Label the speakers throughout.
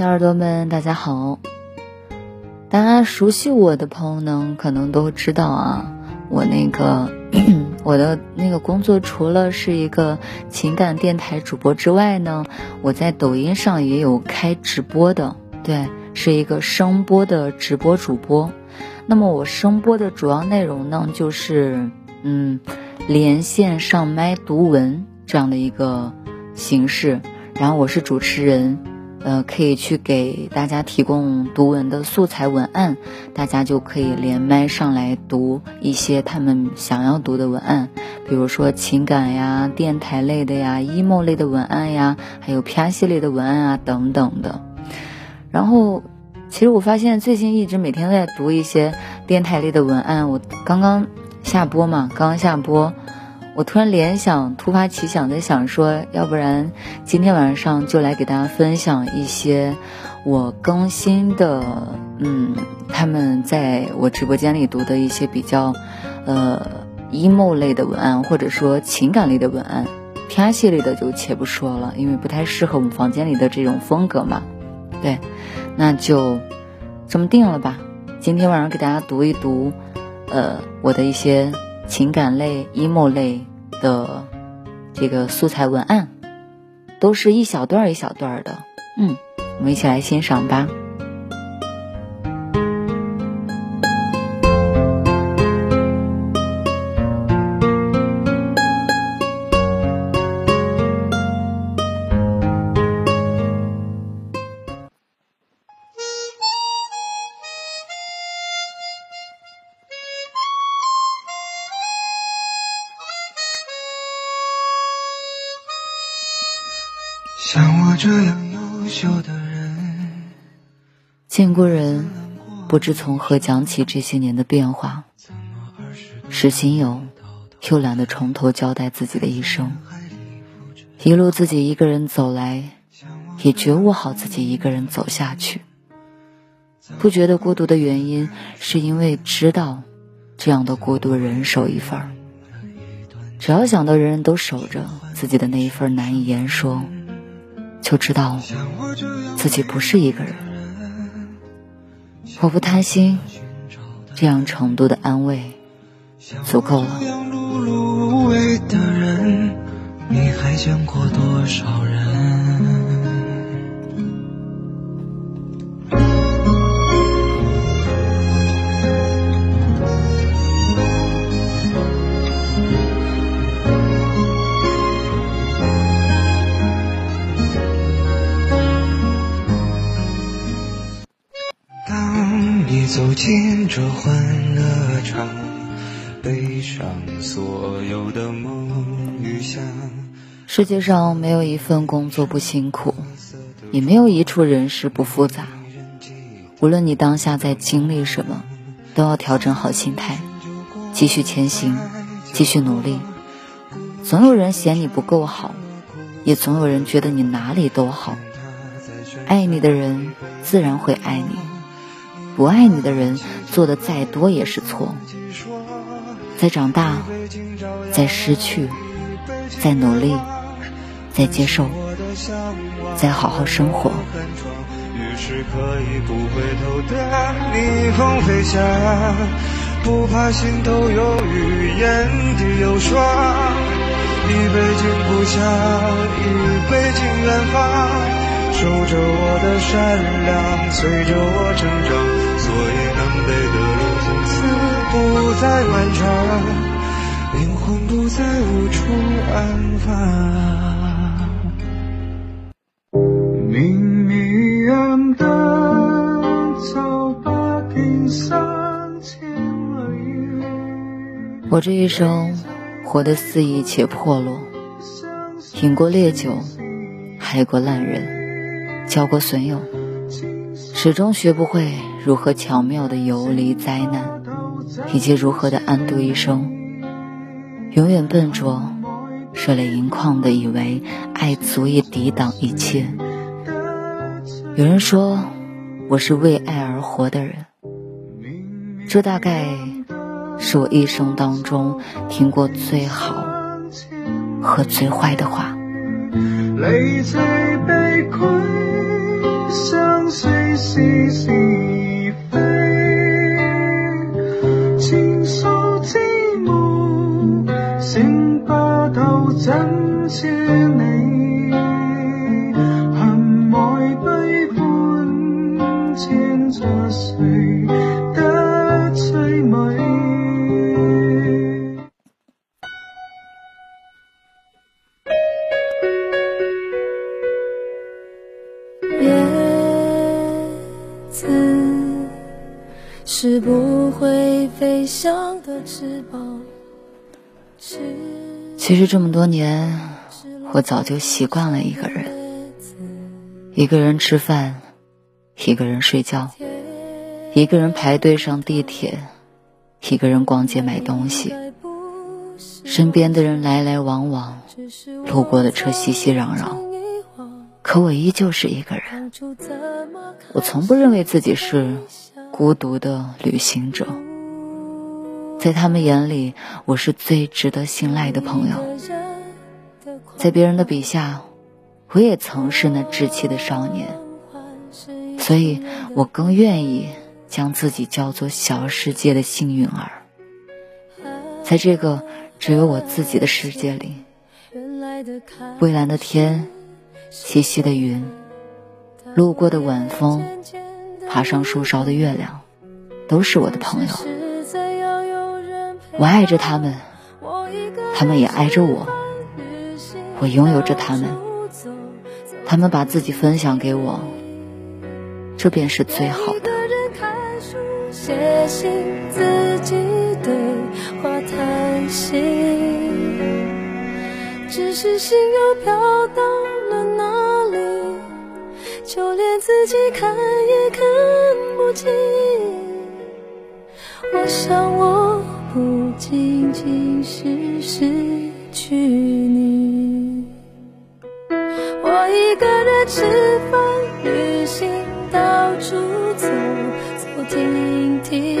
Speaker 1: 小耳朵们，大家好！大家熟悉我的朋友呢，可能都知道啊，我那个 我的那个工作，除了是一个情感电台主播之外呢，我在抖音上也有开直播的，对，是一个声播的直播主播。那么我声播的主要内容呢，就是嗯，连线上麦读文这样的一个形式，然后我是主持人。呃，可以去给大家提供读文的素材文案，大家就可以连麦上来读一些他们想要读的文案，比如说情感呀、电台类的呀、emo 类的文案呀，还有 P R 系列的文案啊等等的。然后，其实我发现最近一直每天在读一些电台类的文案。我刚刚下播嘛，刚刚下播。我突然联想，突发奇想，在想说，要不然今天晚上就来给大家分享一些我更新的，嗯，他们在我直播间里读的一些比较，呃，emo 类的文案，或者说情感类的文案，偏系列的就且不说了，因为不太适合我们房间里的这种风格嘛。对，那就这么定了吧。今天晚上给大家读一读，呃，我的一些。情感类、emo 类的这个素材文案，都是一小段一小段的。嗯，我们一起来欣赏吧。像我这样优秀的人，见过人，不知从何讲起这些年的变化。是心有，又懒得从头交代自己的一生。一路自己一个人走来，也觉悟好自己一个人走下去。不觉得孤独的原因，是因为知道，这样的孤独人手一份儿。只要想到人人都守着自己的那一份难以言说。就知道自己不是一个人，我不贪心，这样程度的安慰足够了。你还见过多少人这欢乐场，背上所有的梦与想。世界上没有一份工作不辛苦，也没有一处人事不复杂。无论你当下在经历什么，都要调整好心态，继续前行，继续努力。总有人嫌你不够好，也总有人觉得你哪里都好。爱你的人自然会爱你。不爱你的人做的再多也是错。在长大，在失去，在努力，在接受，在好好生活。不怕心头有雨，眼底有霜。一杯敬故乡，一杯敬远方。守着我的善良，随着我成长。所以南北的路从此不再漫长，灵魂不再无处安放。明明暗淡，早把冰山牵了月。我这一生活得肆意且破落，饮过烈酒，害过烂人，交过损友，始终学不会如何巧妙的游离灾难，以及如何的安度一生。永远笨拙，热泪盈眶的以为爱足以抵挡一切。有人说我是为爱而活的人，这大概是我一生当中听过最好和最坏的话。是是不会飞翔的翅膀。其实这么多年，我早就习惯了一个人，一个人吃饭，一个人睡觉，一个人排队上地铁，一个人逛街买东西。身边的人来来往往，路过的车熙熙攘攘，可我依旧是一个人。我从不认为自己是。孤独的旅行者，在他们眼里，我是最值得信赖的朋友。在别人的笔下，我也曾是那稚气的少年，所以我更愿意将自己叫做小世界的幸运儿。在这个只有我自己的世界里，蔚蓝的天，细细的云，路过的晚风。爬上树梢的月亮，都是我的朋友。我爱着他们，他们也爱着我。我拥有着他们，他们把自己分享给我，这便是最好的。只是心又飘到了哪里？就连自己看也看不清，我想我不仅仅是失去你。我一个人吃饭、旅行、到处走走停停，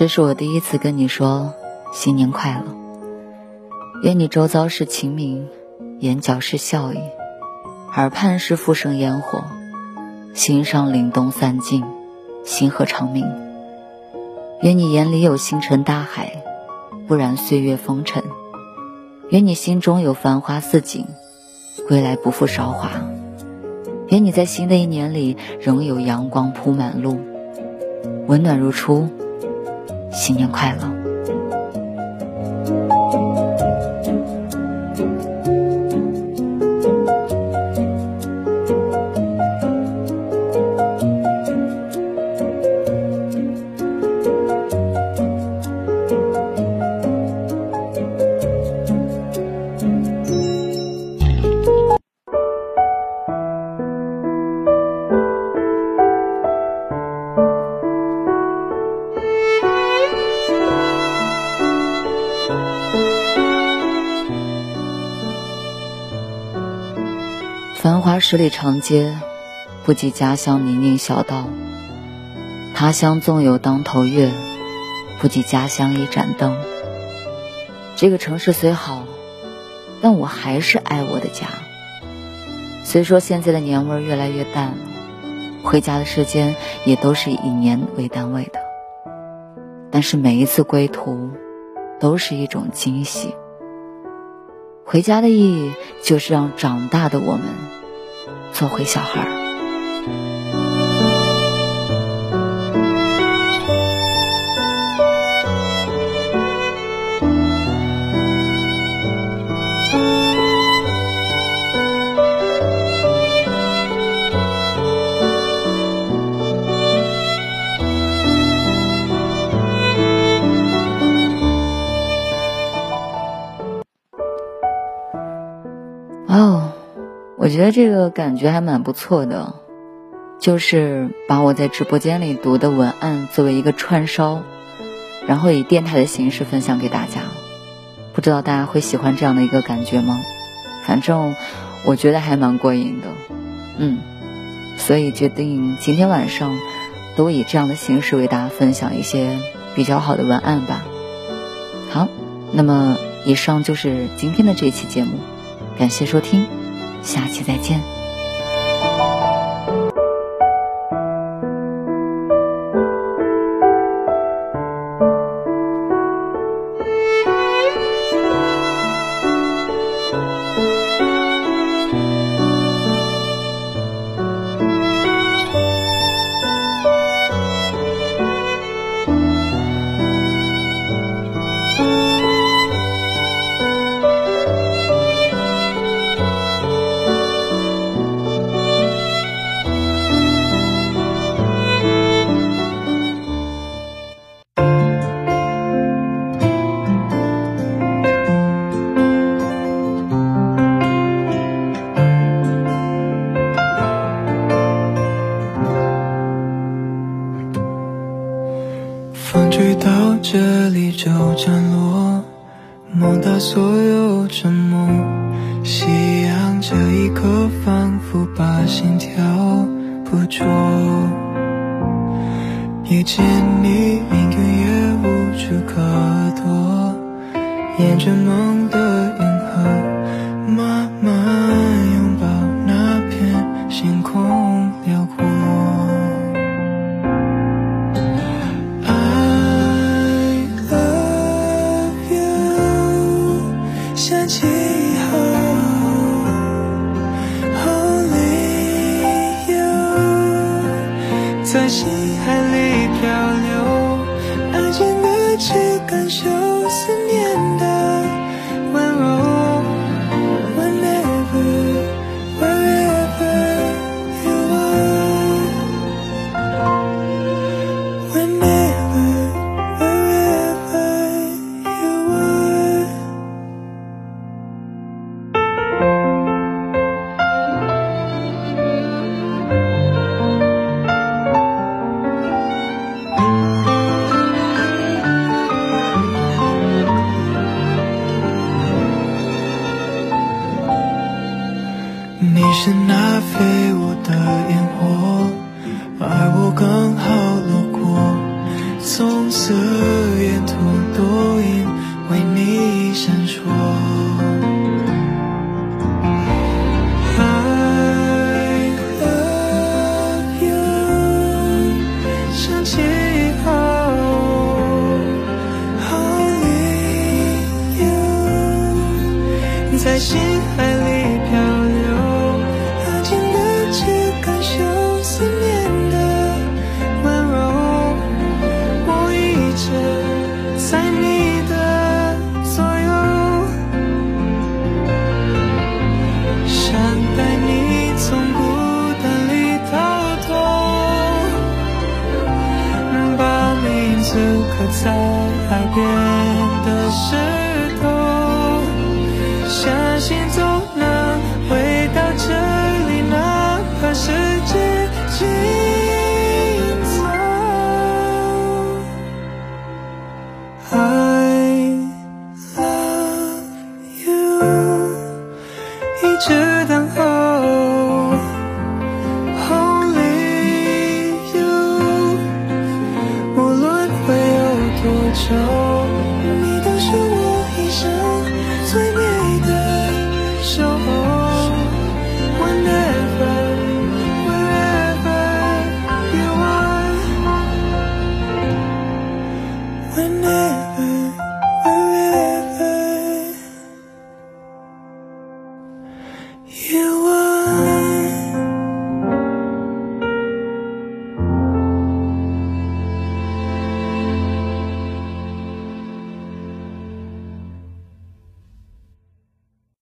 Speaker 1: 这是我第一次跟你说新年快乐，愿你周遭是晴明，眼角是笑意，耳畔是复生烟火，心上凛冬散尽，星河长明。愿你眼里有星辰大海，不染岁月风尘。愿你心中有繁花似锦，归来不负韶华。愿你在新的一年里仍有阳光铺满路，温暖如初。新年快乐。繁华十里长街，不及家乡泥泞小道；他乡纵有当头月，不及家乡一盏灯。这个城市虽好，但我还是爱我的家。虽说现在的年味越来越淡了，回家的时间也都是以年为单位的。但是每一次归途，都是一种惊喜。回家的意义就是让长大的我们做回小孩儿。我觉得这个感觉还蛮不错的，就是把我在直播间里读的文案作为一个串烧，然后以电台的形式分享给大家。不知道大家会喜欢这样的一个感觉吗？反正我觉得还蛮过瘾的，嗯，所以决定今天晚上都以这样的形式为大家分享一些比较好的文案吧。好，那么以上就是今天的这期节目，感谢收听。下期再见。
Speaker 2: 这里就降落，梦到所有沉默。夕阳这一刻，仿佛把心跳捕捉。遇见你，命运也无处可躲。沿着梦的银河，慢慢拥抱那片星空辽阔。飞舞的